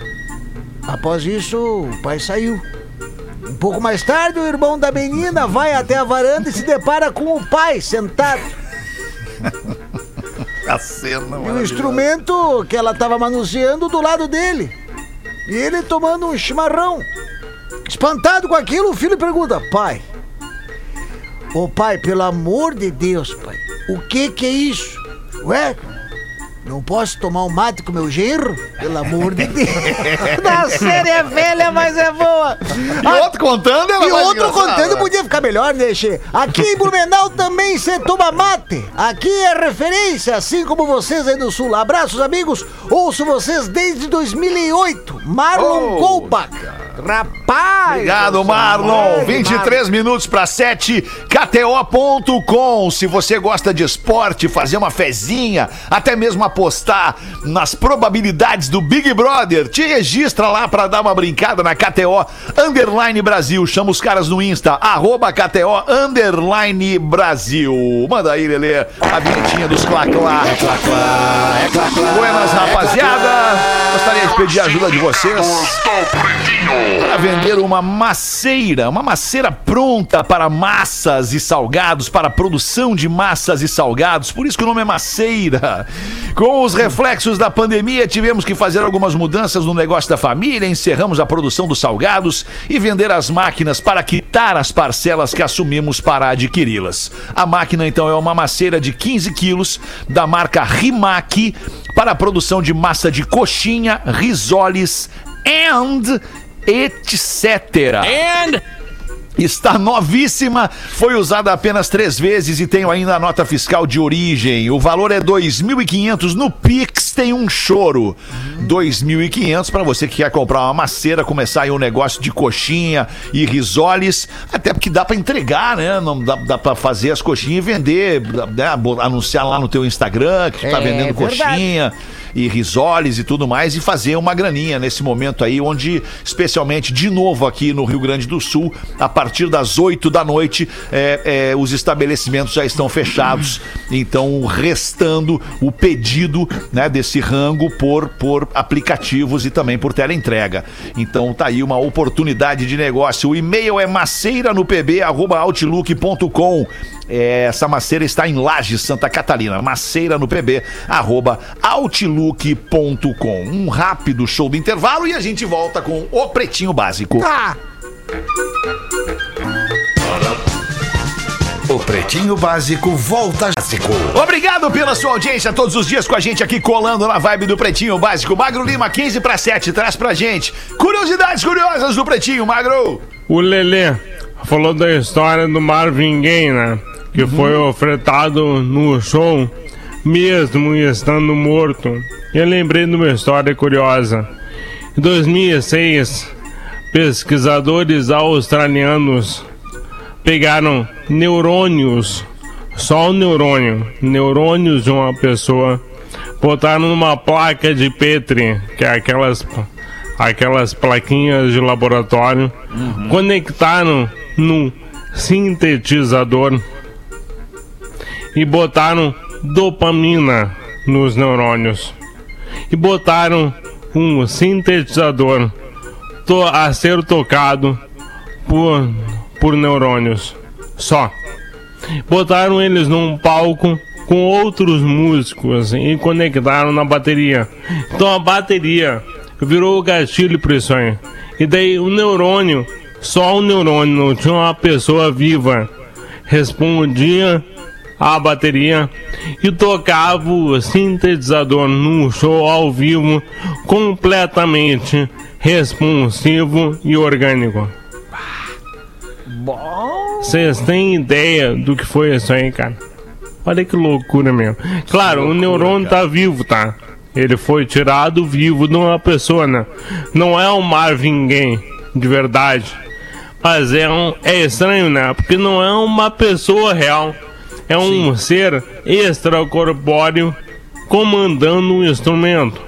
Após isso, o pai saiu. Um pouco mais tarde, o irmão da menina vai até a varanda e se depara com o pai sentado. A cena, E o instrumento que ela estava manuseando do lado dele. E ele tomando um chimarrão. Espantado com aquilo, o filho pergunta: Pai, ô pai, pelo amor de Deus, pai, o que que é isso? Ué, não posso tomar um mate com meu genro? Pelo amor de Deus. Da série é velha, mas é boa. E outro contando, ela E mais outro contando podia ficar melhor, né, Che? Aqui em Blumenau também se toma mate. Aqui é referência, assim como vocês aí do Sul. Abraços, amigos. Ouço vocês desde 2008. Marlon Oh. Rapaz! Obrigado, Marlon. 23 minutos para 7. KTO.com. Se você gosta de esporte, fazer uma fezinha, até mesmo apostar nas probabilidades do Big Brother, te registra lá para dar uma brincada na KTO Underline Brasil. Chama os caras no Insta, arroba KTO Underline Brasil. Manda aí, Lelê, a vinhetinha dos Clá Clá. Buenas, rapaziada. Gostaria de pedir a ajuda de vocês para vender uma maceira, uma maceira pronta para massas e salgados, para produção de massas e salgados, por isso que o nome é maceira. Com os reflexos da pandemia, tivemos que fazer algumas mudanças no negócio da família, encerramos a produção dos salgados e vender as máquinas para quitar as parcelas que assumimos para adquiri-las. A máquina, então, é uma maceira de 15 quilos da marca Rimac para a produção de massa de coxinha, risoles and etc. Está novíssima, foi usada apenas três vezes e tenho ainda a nota fiscal de origem. O valor é 2.500 no Pix, tem um choro. 2.500 para você que quer comprar uma maceira, começar aí um negócio de coxinha e risoles, até porque dá para entregar, né? Não dá, dá para fazer as coxinhas e vender, né? Anunciar lá no teu Instagram que tu tá É, vendendo verdade. coxinha e risoles e tudo mais e fazer uma graninha nesse momento aí, onde, especialmente de novo aqui no Rio Grande do Sul, a partir das 8 da noite, é, é, os estabelecimentos já estão fechados. Então, restando o pedido né, desse rango por, por aplicativos e também por teleentrega. Então, tá aí uma oportunidade de negócio. O e-mail é maceira no pb, outlook.com. É, essa maceira está em Lages, Santa Catarina. Maceira no pb, arroba outlook.com. Um rápido show do intervalo e a gente volta com o Pretinho Básico. Tá. O Pretinho Básico volta básico. Obrigado pela sua audiência todos os dias com a gente aqui colando na vibe do Pretinho Básico. Magro Lima, 15 para 7, traz pra gente curiosidades curiosas do Pretinho, Magro. O Lelê falou da história do Marvin Gaye, né? Que foi ofertado no show, mesmo estando morto. Eu lembrei de uma história curiosa. Em 2006, pesquisadores australianos pegaram neurônios, só o neurônio, neurônios de uma pessoa, botaram numa placa de Petri, que é aquelas aquelas plaquinhas de laboratório, conectaram no sintetizador e botaram dopamina nos neurônios e botaram um sintetizador a ser tocado por, por neurônios só. Botaram eles num palco com outros músicos e conectaram na bateria. Então a bateria virou o gatilho para isso aí. E daí o neurônio, só o neurônio, não tinha uma pessoa viva, respondia à bateria e tocava o sintetizador num show ao vivo completamente responsivo e orgânico. Vocês têm ideia do que foi isso aí, cara? Olha que loucura mesmo. Claro, o neurônio tá vivo, tá? Ele foi tirado vivo de uma pessoa, né? Não é um Marvin Gaye, de verdade. Mas é, um, é estranho, né? Porque não é uma pessoa real. É um ser extracorpóreo comandando um instrumento.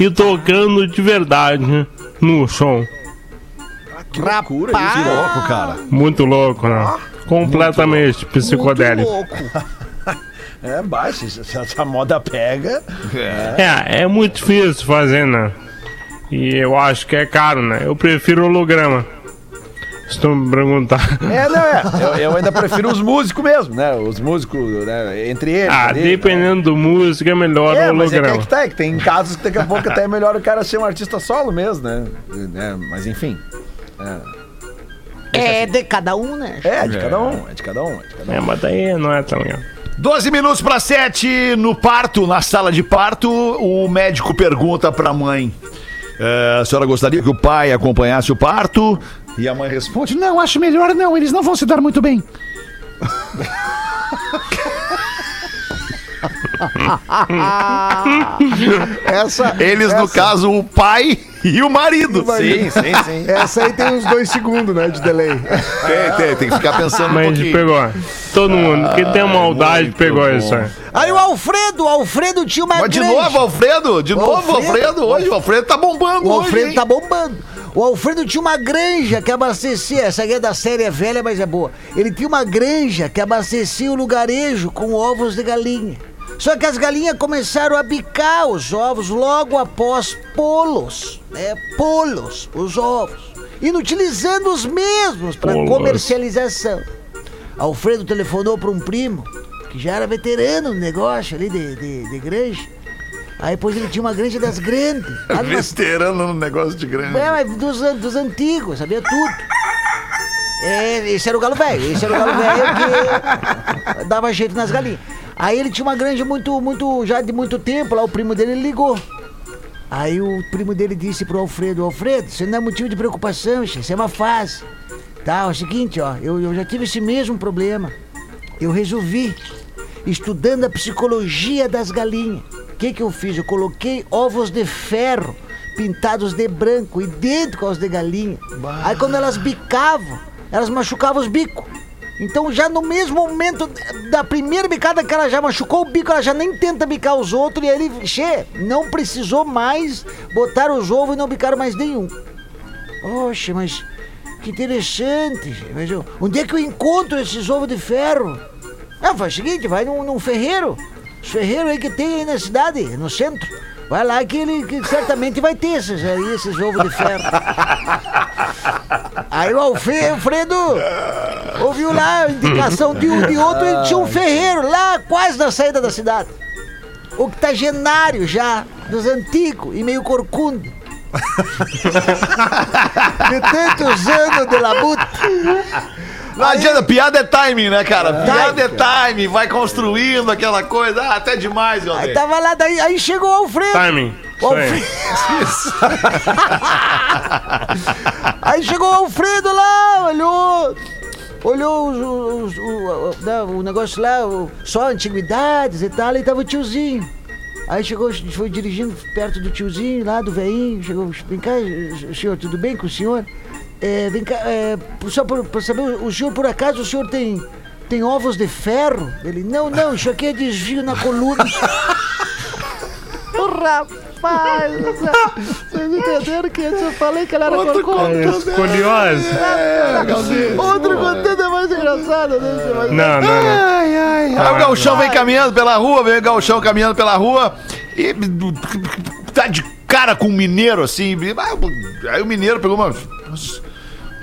E tocando de verdade no show. Que loucura isso. Rapaz. Que louco, cara. Muito louco, né? Completamente psicodélico. Muito louco. É baixo, se essa moda pega. É, é muito difícil fazer, né? E eu acho que é caro, né? Eu prefiro holograma. Se tu me perguntar. É, não, é. Eu, eu ainda prefiro os músicos mesmo, né? Os músicos, né? Entre eles. Ah, ali, dependendo do músico, é melhor É, o mas é que, é holograma. que tá, é que tem casos que daqui a pouco até é melhor o cara ser um artista solo mesmo, né? É, mas enfim. É de cada um, né? É, de cada um, é de cada um, é de cada um. É, mas daí não é tão legal. 12 minutos para 7 no parto, na sala de parto, o médico pergunta para a mãe: "É, A senhora gostaria que o pai acompanhasse o parto? E a mãe responde: Não, acho melhor não, eles não vão se dar muito bem. Essa, Eles, no essa- caso, o pai e o marido. Sim, sim, sim. Essa aí tem uns dois segundos, né, de delay. Tem, tem, tem que ficar pensando um Mas a gente pouquinho. pegou. Todo mundo que tem maldade pegou bom. isso aí. Aí o Alfredo, o Alfredo tinha uma Mas de granja. novo, Alfredo? De novo, Alfredo? Alfredo? Hoje o Alfredo tá bombando O hoje, Alfredo hein? tá bombando. O Alfredo tinha uma granja que abastecia. Essa aqui é da série é velha, mas é boa. Ele tinha uma granja que abastecia o lugarejo com ovos de galinha. Só que as galinhas começaram a bicar os ovos logo após pô-los, né? Pô-los, os ovos. Inutilizando os mesmos para comercialização. Alfredo telefonou para um primo que já era veterano no negócio ali de, de, de granja. Aí depois ele tinha uma granja das grandes. Veterano no negócio de grande. é, mas dos, dos antigos, sabia tudo. É, esse era o galo velho, esse era o galo velho que dava jeito nas galinhas. Aí ele tinha uma granja muito, muito, já de muito tempo, lá o primo dele ligou. Aí o primo dele disse pro Alfredo, Alfredo, isso não é motivo de preocupação, isso é uma fase. Tá, é o seguinte, ó, eu, eu já tive esse mesmo problema. Eu resolvi, estudando a psicologia das galinhas. O que que eu fiz? Eu coloquei ovos de ferro pintados de branco, idênticos aos de galinha. Aí quando elas bicavam, elas machucavam os bicos. Então já no mesmo momento da primeira bicada que ela já machucou o bico, ela já nem tenta bicar os outros e aí ele, che, não precisou mais botar os ovos e não bicaram mais nenhum. Poxa, mas que interessante. Mas onde é que eu encontro esses ovos de ferro? Ah, faz o seguinte, vai num, num ferreiro. Os ferreiros aí que tem aí na cidade, no centro. Vai lá que ele que certamente vai ter esses, aí, esses ovos de ferro. Aí o Alfredo ouviu lá a indicação de um de outro e tinha um ferreiro lá quase na saída da cidade. Octogenário já, dos antigos e meio corcundo. de tantos anos de labuta. Não adianta, piada é timing, né, cara? Piada é timing, vai construindo aquela coisa. Ah, até demais, Aí Galdês. tava lá, daí, aí chegou o Alfredo. Timing. O Isso aí. Aí chegou o Alfredo lá, olhou. Olhou os- os- o, o- né, o negócio lá, o- só antiguidades e tal, e tava o tiozinho. Aí chegou, foi dirigindo perto do tiozinho lá, do velhinho, chegou, vem cá, senhor, tudo bem com o senhor? É, vem cá, é, só por saber, o senhor por acaso, o senhor tem, tem ovos de ferro? Ele, não, não, isso aqui é desvio na coluna. Ô, Rapaz, vocês entenderam que eu falei que ela era corcunda? É, Escoliose. Outro contando é mais engraçado, né? Não, não, não. Aí o galchão vem caminhando pela rua, vem o galchão caminhando pela rua e tá de cara com um mineiro assim. Aí o mineiro pegou uma. O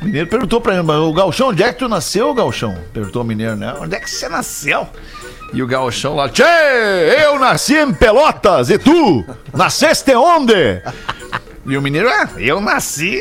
mineiro perguntou pra "Mas, o galchão, onde é que tu nasceu, galchão? Perguntou o mineiro, né? Onde é que você nasceu? E o galchão lá, tchê, eu nasci em Pelotas, e tu? Nasceste onde? E o mineiro, ah, eu nasci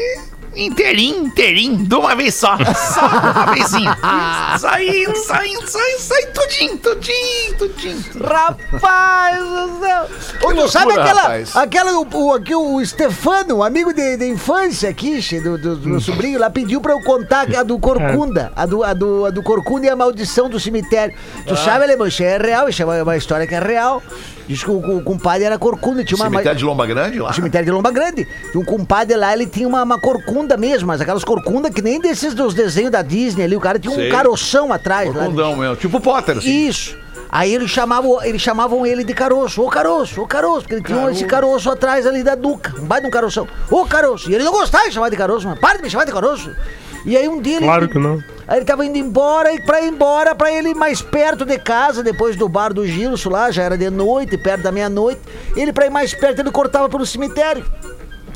inteirinho, inteirinho, de uma vez só. Só uma vezinha. Saindo, saindo, saindo, saindo, tudinho, tudinho, tudinho. Rapaz do céu! Ô, tu sabe loucura, aquela, rapaz. aquela o, o, aqui, o Stefano, um amigo de, de infância aqui, do, do, do meu sobrinho, lá pediu pra eu contar a do Corcunda, a do, a do, a do Corcunda e a maldição do cemitério. Tu sabe, Alemão, isso é real, isso é uma, uma história que é real. Diz que o, o compadre era corcunda, tinha uma... Cemitério de Lomba Grande lá? Cemitério de Lomba Grande. E um compadre lá, ele tinha uma, uma corcunda mesmo, mas aquelas corcunda que nem desses dos desenhos da Disney ali. O cara tinha Sei. um caroção atrás lá. Corcundão mesmo, tipo Potter, assim. Isso. Aí eles chamavam, eles chamavam ele de caroço. Ô caroço, ô caroço, porque ele tinha esse caroço atrás ali da nuca. Um baita de um caroção. Ô caroço. E ele não gostava de chamar de caroço, mano. Para de me chamar de caroço. E aí um dia ele. Claro que não. Aí ele tava indo embora e pra ir embora, pra ele ir mais perto de casa, depois do bar do Gilson lá, já era de noite, perto da meia-noite. Ele pra ir mais perto, ele cortava pelo cemitério.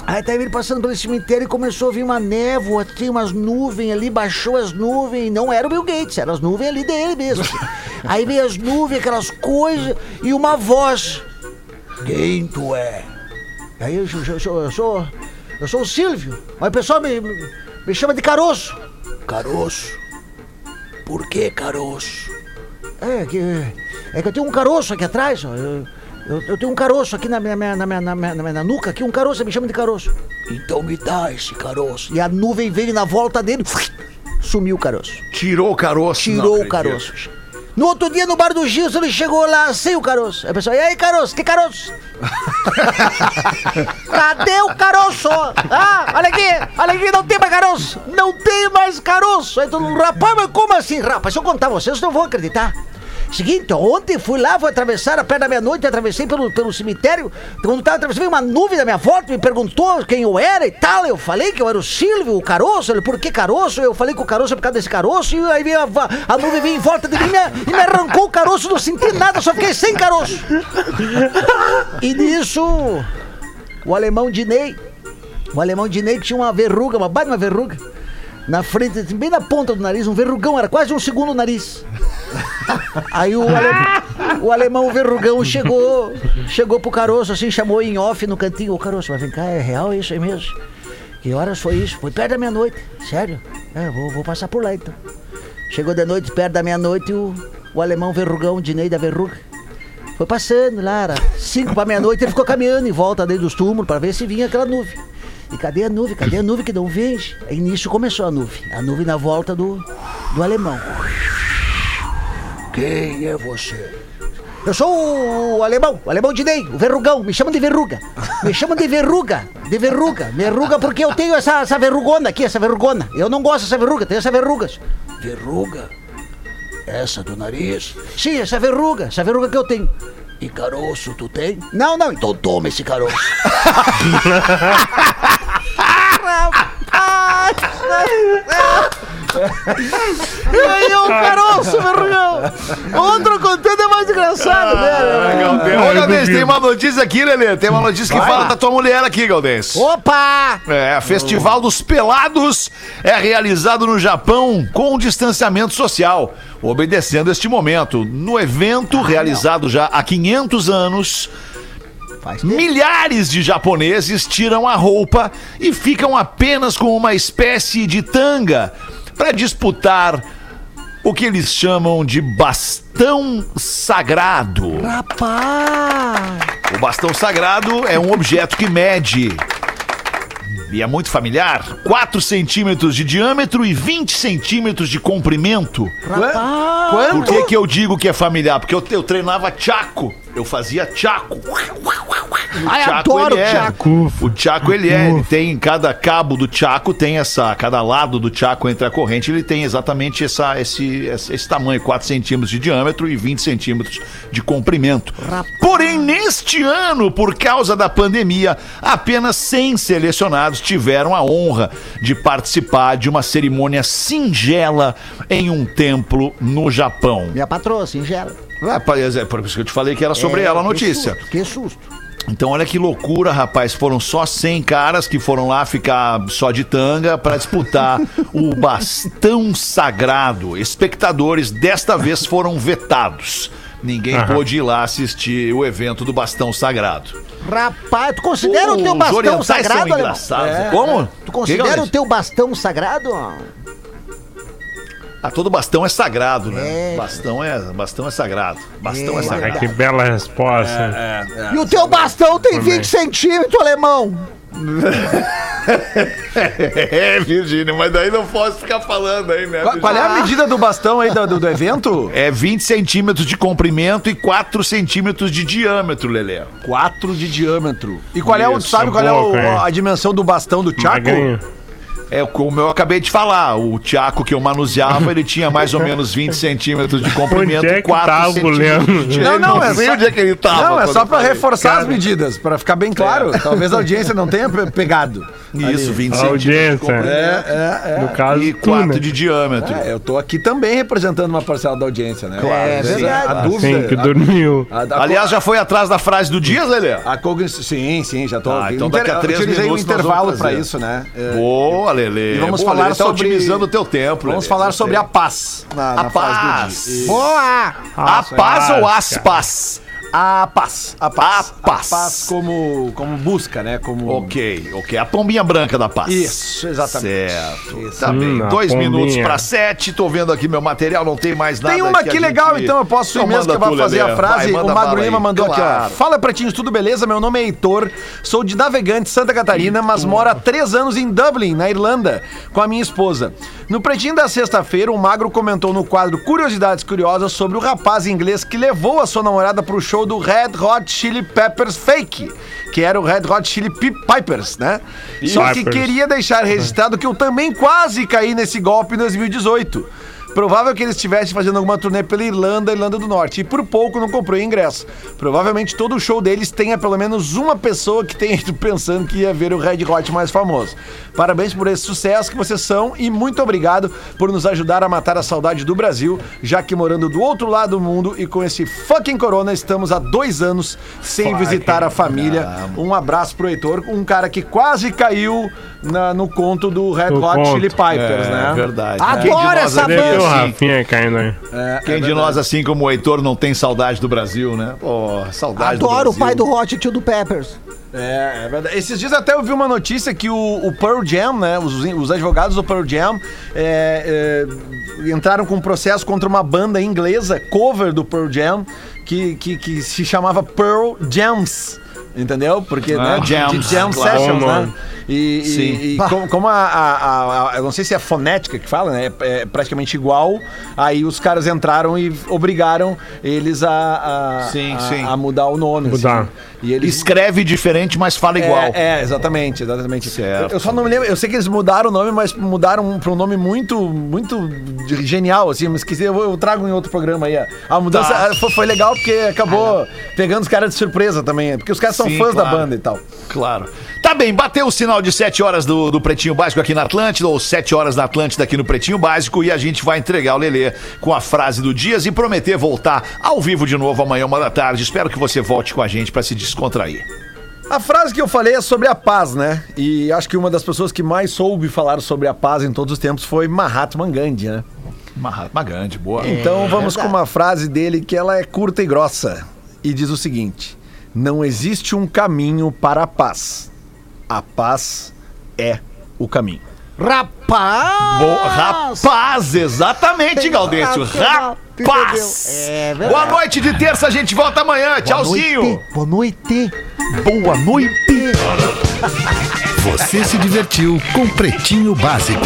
Aí tava ele passando pelo cemitério e começou a vir uma névoa, tinha umas nuvens ali, baixou as nuvens, não era o Bill Gates, eram as nuvens ali dele mesmo. Aí veio as nuvens, aquelas coisas, e uma voz. Quem tu é? Aí eu, eu, eu, sou- eu sou. Eu sou o Silvio, mas o pessoal me, me chama de caroço. Caroço? Por que caroço? É que, é que eu tenho um caroço aqui atrás, ó. Eu, eu, eu tenho um caroço aqui na minha, minha- na, minha, na, minha, na minha- nuca, aqui um caroço, me chama de caroço. Então me dá esse caroço. E a nuvem veio na volta dele, sumiu o caroço. Tirou o caroço. Tirou Não o caroço. No outro dia, no bar do Gilson, ele chegou lá sem o caroço. Aí a pessoa, e aí, caroço? Que caroço? Cadê o caroço? Ah, olha aqui, olha aqui, não tem mais caroço. Não tem mais caroço. Aí todo mundo, rapaz, mas como assim, rapaz? Se eu contar vocês, não vão acreditar. Seguinte, ontem fui lá, fui atravessar a perto da meia-noite, atravessei pelo, pelo cemitério. Quando tava atravessando, veio uma nuvem da minha volta, me perguntou quem eu era e tal. Eu falei que eu era o Silvio, o caroço. Ele, por que caroço? Eu falei que o caroço é por causa desse caroço. E aí veio a, a nuvem veio em volta de mim e me, arrancou o caroço. Não senti nada, só fiquei sem caroço. E nisso, o alemão Dinei, o alemão Dinei tinha uma verruga, uma baita verruga, na frente, assim, bem na ponta do nariz, um verrugão, era quase um segundo nariz. Aí o, ale- o alemão verrugão chegou, chegou pro caroço, assim, chamou em off no cantinho, ô caroço, mas vem cá, é real isso aí mesmo? Que horas foi isso? Foi perto da meia-noite, sério? É, vou, vou passar por lá então. Chegou de noite, perto da meia-noite, o, o alemão verrugão, Dinei da verruga, foi passando lá, era cinco para meia-noite, ele ficou caminhando em volta dentro dos túmulos para ver se vinha aquela nuvem. E cadê a nuvem? Cadê a nuvem que não vem? Aí nisso começou a nuvem. A nuvem na volta do, do alemão. Quem é você? Eu sou o alemão, o alemão de Ney, o verrugão, me chamam de verruga. Me chamam de verruga, de verruga. Verruga porque eu tenho essa, essa verrugona aqui, essa verrugona. Eu não gosto dessa verruga, tenho essa verrugas. Verruga? Essa do nariz? Sim, essa verruga, essa verruga que eu tenho. E caroço tu tem? Não, não, então toma esse caroço. Ganhou o caroço, verrugão. Outro contendo é mais engraçado, né? Ô, Galdês, tem uma notícia aqui, Lelê. Tem uma notícia que fala da tua mulher aqui, Galdês. Opa! É, Festival dos Pelados é realizado no Japão com distanciamento social, obedecendo este momento. No evento, realizado já há 500 anos, Faz tempo. milhares de japoneses tiram a roupa e ficam apenas com uma espécie de tanga para disputar o que eles chamam de bastão sagrado. Rapaz! O bastão sagrado é um objeto que mede. E é muito familiar. 4 centímetros de diâmetro e 20 centímetros de comprimento. Rapaz! Por que, que eu digo que é familiar? Porque eu, eu treinava tchaco. Eu fazia tchaco. O Ai, tchaco, adoro ele é- tchaco. O tchaco, ele é. Ele tem. Cada cabo do tchaco tem essa. Cada lado do tchaco entre a corrente, ele tem exatamente essa, esse, esse, esse tamanho: 4 centímetros de diâmetro e 20 centímetros de comprimento. Porém, neste ano, por causa da pandemia, apenas 100 selecionados tiveram a honra de participar de uma cerimônia singela em um templo no Japão. Minha patroa, singela. Ah, pa- é por isso que eu te falei que era sobre É, ela a que notícia. susto, Que susto. Então, olha que loucura, rapaz. Foram só 100 caras que foram lá ficar só de tanga para disputar o bastão sagrado. Espectadores desta vez foram vetados. Ninguém Aham. pôde ir lá assistir o evento do bastão sagrado. Rapaz, tu considera o teu bastão são sagrado, alemão? engraçados. Como? Tu considera o teu bastão sagrado? Ah, todo bastão é sagrado, né? É. Bastão é, bastão é sagrado. Bastão é, É. Sagrado. que bela resposta. E o teu bastão tem Também. 20 centímetros, alemão. É, Virgínia, mas daí não posso ficar falando aí, né? Qual, qual é a medida do bastão aí do, do- do evento? É 20 centímetros de comprimento e 4 centímetros de diâmetro, Lelê. 4 de diâmetro. E qual é o. Isso, Sabe qual é o- a dimensão do bastão do Chaco? Magrinho. É como eu acabei de falar, o Tiaco que eu manuseava, ele tinha mais ou menos 20 centímetros de comprimento Onde é e que 4 tava o centímetros de Não, não, é só- onde é que ele tava. Não, é só eu pra falei. reforçar as Cara. medidas, pra ficar bem claro. Talvez a audiência não tenha pe- pegado. Isso, 20 A centímetros. audiência. É, é, No caso, E tu, 4 né? de diâmetro. é. Eu tô aqui também representando uma parcela da audiência, né? Claro, É sim. verdade. A dúvida. Assim que dormiu. a- a- Aliás, já foi atrás da frase do Dias, Lelê? A cognição. Sim, sim, já tô. Ah, então daqui a três utilizei minutos um nós intervalo vamos pra fazer. isso, né? É, Boa, Lelê. E vamos Boa, falar Lelê, tá sobre- otimizando o teu tempo, Vamos Lelê. falar sobre a paz. Na, A na paz. dia. Boa! A paz ou cara. aspas? A paz. A paz. A paz. A paz como, como busca, né? Como. Ok, ok. A pombinha branca da paz. Isso, exatamente. Certo. Isso. Tá bem. Hum, Dois pombinha. minutos pra sete. Tô vendo aqui meu material, não tem mais nada. Tem uma aqui gente- legal, então eu posso ir Então mesmo que vai fazer a frase. Vai, o Magro. Lima mandou aqui, ó. Claro. Fala, pretinhos, tudo beleza? Meu nome é Heitor, sou de Navegante, Santa Catarina, mas moro há três anos em Dublin, na Irlanda, com a minha esposa. No pretinho da sexta-feira, o Magro comentou no quadro Curiosidades Curiosas sobre o rapaz inglês que levou a sua namorada pro show do Red Hot Chili Peppers Fake, que era o Red Hot Chili Pipers, né? Só que queria deixar registrado que eu também quase caí nesse golpe em 2018. Provável que ele estivesse fazendo alguma turnê pela Irlanda, Irlanda do Norte, e por pouco não comprou ingresso. Provavelmente todo o show deles tenha pelo menos uma pessoa que tenha ido pensando que ia ver o Red Hot mais famoso. Parabéns por esse sucesso que vocês são e muito obrigado por nos ajudar a matar a saudade do Brasil, já que morando do outro lado do mundo e com esse fucking corona estamos há dois anos sem visitar a família. Um abraço pro Heitor, um cara que quase caiu na- no conto do Red No Hot conto. Chili Pipers, É, né? verdade. Adoro Quem de nós essa ter o Rafinha caindo aí. É, Quem é de verdade. nós, assim como o Heitor, não tem saudade do Brasil, né? Pô, saudade do Adoro o Brasil. pai do Hot e tio do Peppers. É, é verdade. Esses dias até eu vi uma notícia que o, o Pearl Jam, né? Os, os advogados do Pearl Jam é, é, entraram com um processo contra uma banda inglesa, cover do Pearl Jam, que, que, que se chamava Pearl Jams. Entendeu? Porque, Ah, né? de- jams, de jam claro. sessions, né? E, e- Sim. e como, como a, a- a- a- Eu não sei se é a fonética que fala, né? É, é praticamente igual. Aí os caras entraram e obrigaram eles a, a, Sim, a- sim. a mudar o nome. Mudar. assim. E eles Escreve diferente, mas fala igual. é, é, exatamente, exatamente. Certo. Eu, só não me lembro, eu sei que eles mudaram o nome, mas mudaram para um nome muito, muito genial, assim, eu me esqueci, eu, eu trago em outro programa aí. A, a mudança Tá. ah, foi, foi legal porque acabou pegando os caras de surpresa também, porque os caras são Sim, fãs da claro. banda e tal. Claro. Tá bem, bateu o sinal de 7 horas do, do Pretinho Básico aqui na Atlântida, ou 7 horas da Atlântida aqui no Pretinho Básico, e a gente vai entregar o Lelê com a frase do Dias e prometer voltar ao vivo de novo amanhã, uma da tarde. Espero que você volte com a gente pra se descontrair. A frase que eu falei é sobre a paz, né? E acho que uma das pessoas que mais soube falar sobre a paz em todos os tempos foi Mahatma Gandhi, né? Mahatma Gandhi, boa. Então vamos com uma frase dele que ela é curta e grossa e diz o seguinte: Não existe um caminho para a paz. A paz é o caminho. Rapaz! Bo- rapaz, exatamente, Gaudêncio. Rapaz! É. Boa noite de terça, a gente volta amanhã. Tchauzinho. Boa noite. Boa noite. Você se divertiu com Pretinho Básico.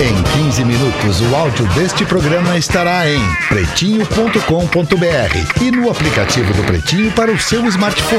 Em 15 minutos, o áudio deste programa estará em pretinho.com.br e no aplicativo do Pretinho para o seu smartphone.